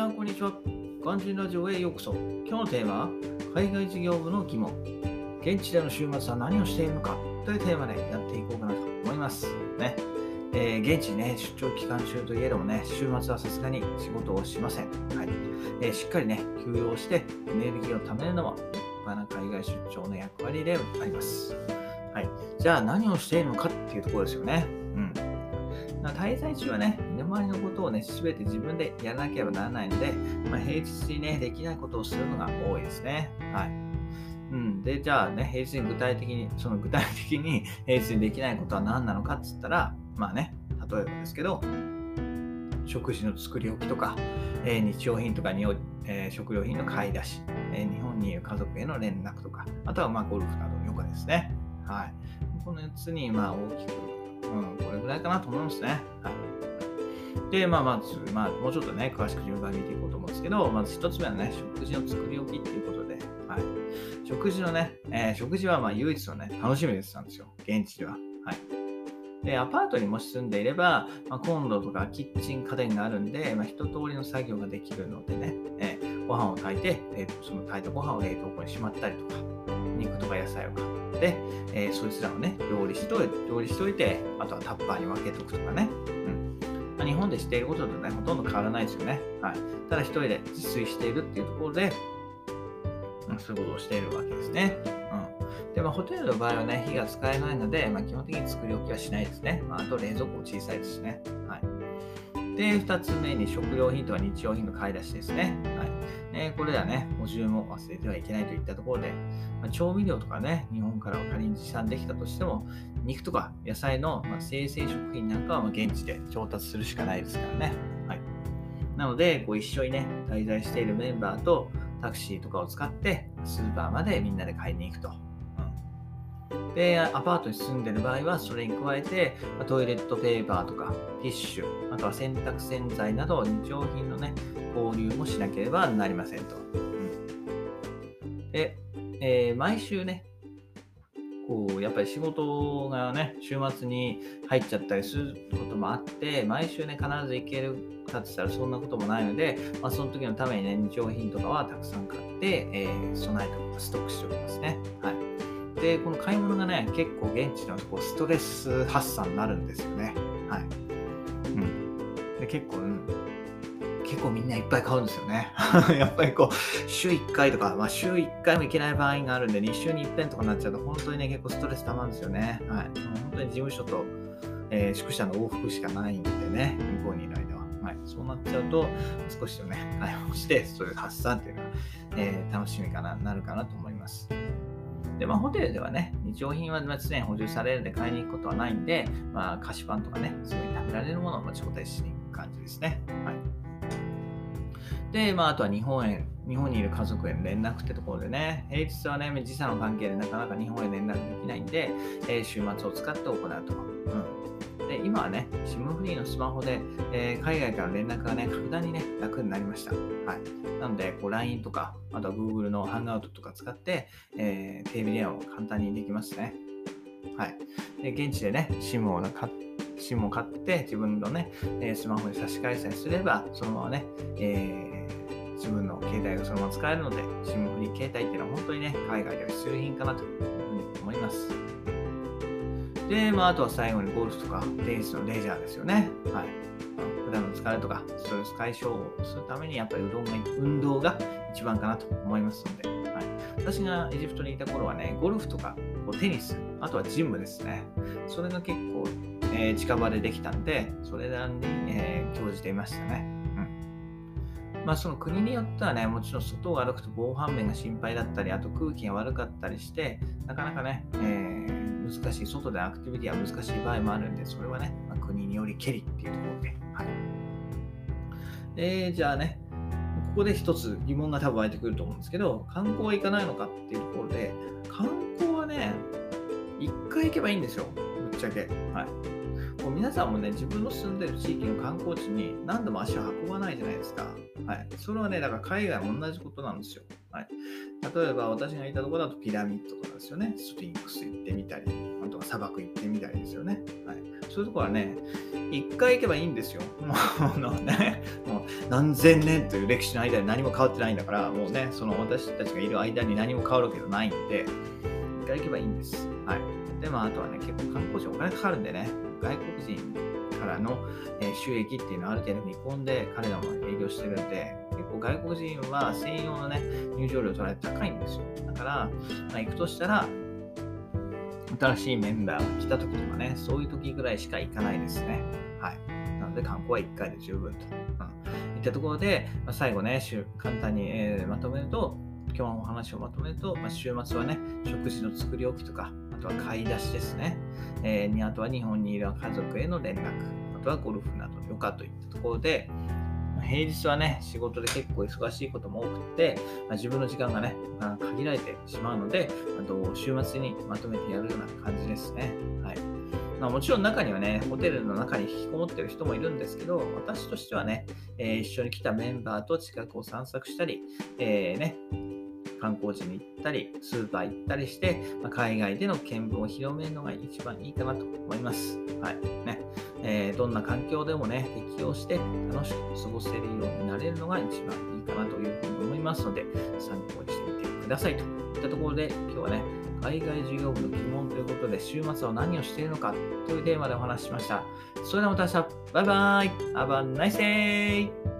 さん、こんにちは。ガンジンラジオへようこそ。今日のテーマは、海外事業部の疑問。現地での週末は何をしているのかというテーマでやっていこうかなと思います。ね。えー、現地ね、出張期間中といえどもね、週末はさすがに仕事をしません。はい。えー、しっかりね、休養してエネルギーを貯めるのも立派な海外出張の役割であります。はい。じゃあ何をしているのかっていうところですよね。うん。滞在中はね、身の回りのことをね、すべて自分でやらなければならないので、まあ、平日にね、できないことをするのが多いですね。はい。うん。で、じゃあね、平日に具体的に、その具体的に 平日にできないことは何なのかっつったら、まあね、例えばですけど、食事の作り置きとか、えー、日用品とかに、えー、食料品の買い出し、えー、日本にいる家族への連絡とか、あとはまあゴルフなどの余暇ですね。はい。この4つにまあ大きくうん、これぐらいかなと思いますね。はい。で、まあ、まず、まあ、もうちょっとね、詳しく順番見ていこうと思うんですけど、まず一つ目はね、食事の作り置きっていうことで、はい。食事のね、えー、食事はまあ唯一のね、楽しみですなんですよ。現地では。はい。で、アパートにもし住んでいれば、まあ、コンロとかキッチン家電があるんで、まあ、一通りの作業ができるのでね、えー、ご飯を炊いて、えー、その炊いたご飯を冷凍庫にしまったりとか、肉とか野菜を買って、えー、そいつらをね、料理しといて、料理しといて、あとはタッパーに分けとくとかね。う、日本でしていることとね、ほとんど変わらないですよね。はい。ただ一人で自炊しているっていうところで、うん、そういうことをしているわけですね。うん。で、まあ、ホテルの場合はね、火が使えないので、まあ、基本的に作り置きはしないですね。まあ、あと冷蔵庫も小さいですしね。はい。で、2つ目に食料品とか日用品の買い出しですね。はい。えこれらね、補充も忘れてはいけないといったところで、まあ、調味料とかね、日本からは仮に持参できたとしても、肉とか野菜の、ま生成食品なんかはま現地で調達するしかないですからね。はい。なので、こう一緒にね、滞在しているメンバーとタクシーとかを使って、スーパーまでみんなで買いに行くと。で、アパートに住んでる場合は、それに加えて、トイレットペーパーとか、ティッシュ、あとは洗濯洗剤など、日用品のね、購入もしなければなりませんと。うん、で、えー、毎週ね、こう、やっぱり仕事がね、週末に入っちゃったりすることもあって、毎週ね、必ず行けるかって言ったらそんなこともないので、まあ、その時のためにね、日用品とかはたくさん買って、えー、備えております。ストックしておりますね。はい。で、この買い物がね、結構現地のこうストレス発散になるんですよね。はい。うん。で、結構、うん、結構みんないっぱい買うんですよね。やっぱりこう、週1回とか、まあ週1回も行けない場合があるんで、2週に1遍とかになっちゃうと、本当にね、結構ストレス溜まるんですよね。はい。本当に事務所と、えー、宿舎の往復しかないんでね、向こうにいる間は。はい。そうなっちゃうと、少しでもね、買い物して、そういう発散っていうのは、えー、楽しみかな、なるかなと思います。で、まあ、ホテルではね、日用品は常に補充されるんで買いに行くことはないんで、まあ、菓子パンとかね、そういう食べられるものを持ち答えしに行く感じですね。はい。で、まあ、あとは日本へ、日本にいる家族への連絡ってところでね、平日はね、時差の関係でなかなか日本へ連絡できないんで、えー、週末を使って行うと。うんで、今はね、SIM フリーのスマホで、えー、海外から連絡がね、格段にね、楽になりました。はい。なので、こう LINE とか、あとは Google のハンガウトとか使って、えー、テレビ電話も簡単にできますね。はい。で、現地でね、SIM を買って、SIM を買って自分のね、えスマホに差し替えさえすれば、そのままね、えー、自分の携帯がそのまま使えるので、SIM フリー携帯っていうのは本当にね、海外では必需品かなというふうに思います。で、まあ、あとは最後にゴルフとかテニスのレジャーですよね。はい。普段の疲れとかストレス解消をするために、やっぱりうどんが運動が一番かなと思いますので、はい、私がエジプトにいた頃はね、ゴルフとかテニス、あとはジムですね。それが結構、えー、近場でできたんで、それらに、えー、興じていましたね。うん。まあ、その国によってはね、もちろん外を歩くと防犯面が心配だったり、あと空気が悪かったりして、なかなかね、えー難しい、外でアクティビティは難しい場合もあるんで、それはね、まあ、国によりけりっていうところで。はい。え、じゃあね、ここで一つ疑問が多分湧いてくると思うんですけど、観光は行かないのかっていうところで、観光はね、一回行けばいいんですよ、ぶっちゃけ。はい。こう皆さんもね、自分の住んでる地域の観光地に何度も足を運ばないじゃないですか。はい。それはね、だから海外も同じことなんですよ。はい。例えば私がいたところだとピラミッドとかですよね。スフィンクス行ってみたり、あとは砂漠行ってみたりですよね。はい。そういうところはね、1回行けばいいんですよ。もうね、もう何千年という歴史の間に何も変わってないんだから、もうね、その私たちがいる間に何も変わるわけじゃないんで、1回行けばいいんです。はい。で、まあ、あとはね、結構観光地お金かかるんでね、外国人からの、え収益っていうのをある程度見込んで彼らも営業してるんで、結構外国人は専用のね、入場料取られて高いんですよ。だから、まあ、行くとしたら、新しいメンバーが来た時とかね、そういう時ぐらいしか行かないですね。はい。なので観光は1回で十分と。うん。いったところで、まあ、最後ね、簡単に、えー、まとめると、今日のお話をまとめると、まあ、週末はね、食事の作り置きとか、あとは買い出しですね。えー、あとは日本にいる家族への連絡、あとはゴルフなど余暇といったところで、平日はね、仕事で結構忙しいことも多くて、まあ、自分の時間がね、限られてしまうので、あと週末にまとめてやるような感じですね。はい。まあ、もちろん中にはね、ホテルの中に引きこもってる人もいるんですけど、私としてはね、えー、一緒に来たメンバーと近くを散策したり、えー、ね、観光地に行ったり、スーパー行ったりして、まあ、海外での見聞を広めるのが一番いいかなと思います。はい。ね。えー、どんな環境でもね、適応して楽しく過ごせるようになれるのが一番いいかなというふうに思いますので、参考にしてみてくださいといったところで、今日はね、海外事業部の疑問ということで、週末は何をしているのかというテーマでお話ししました。それではまた明日、バイバイ !Have a nice day!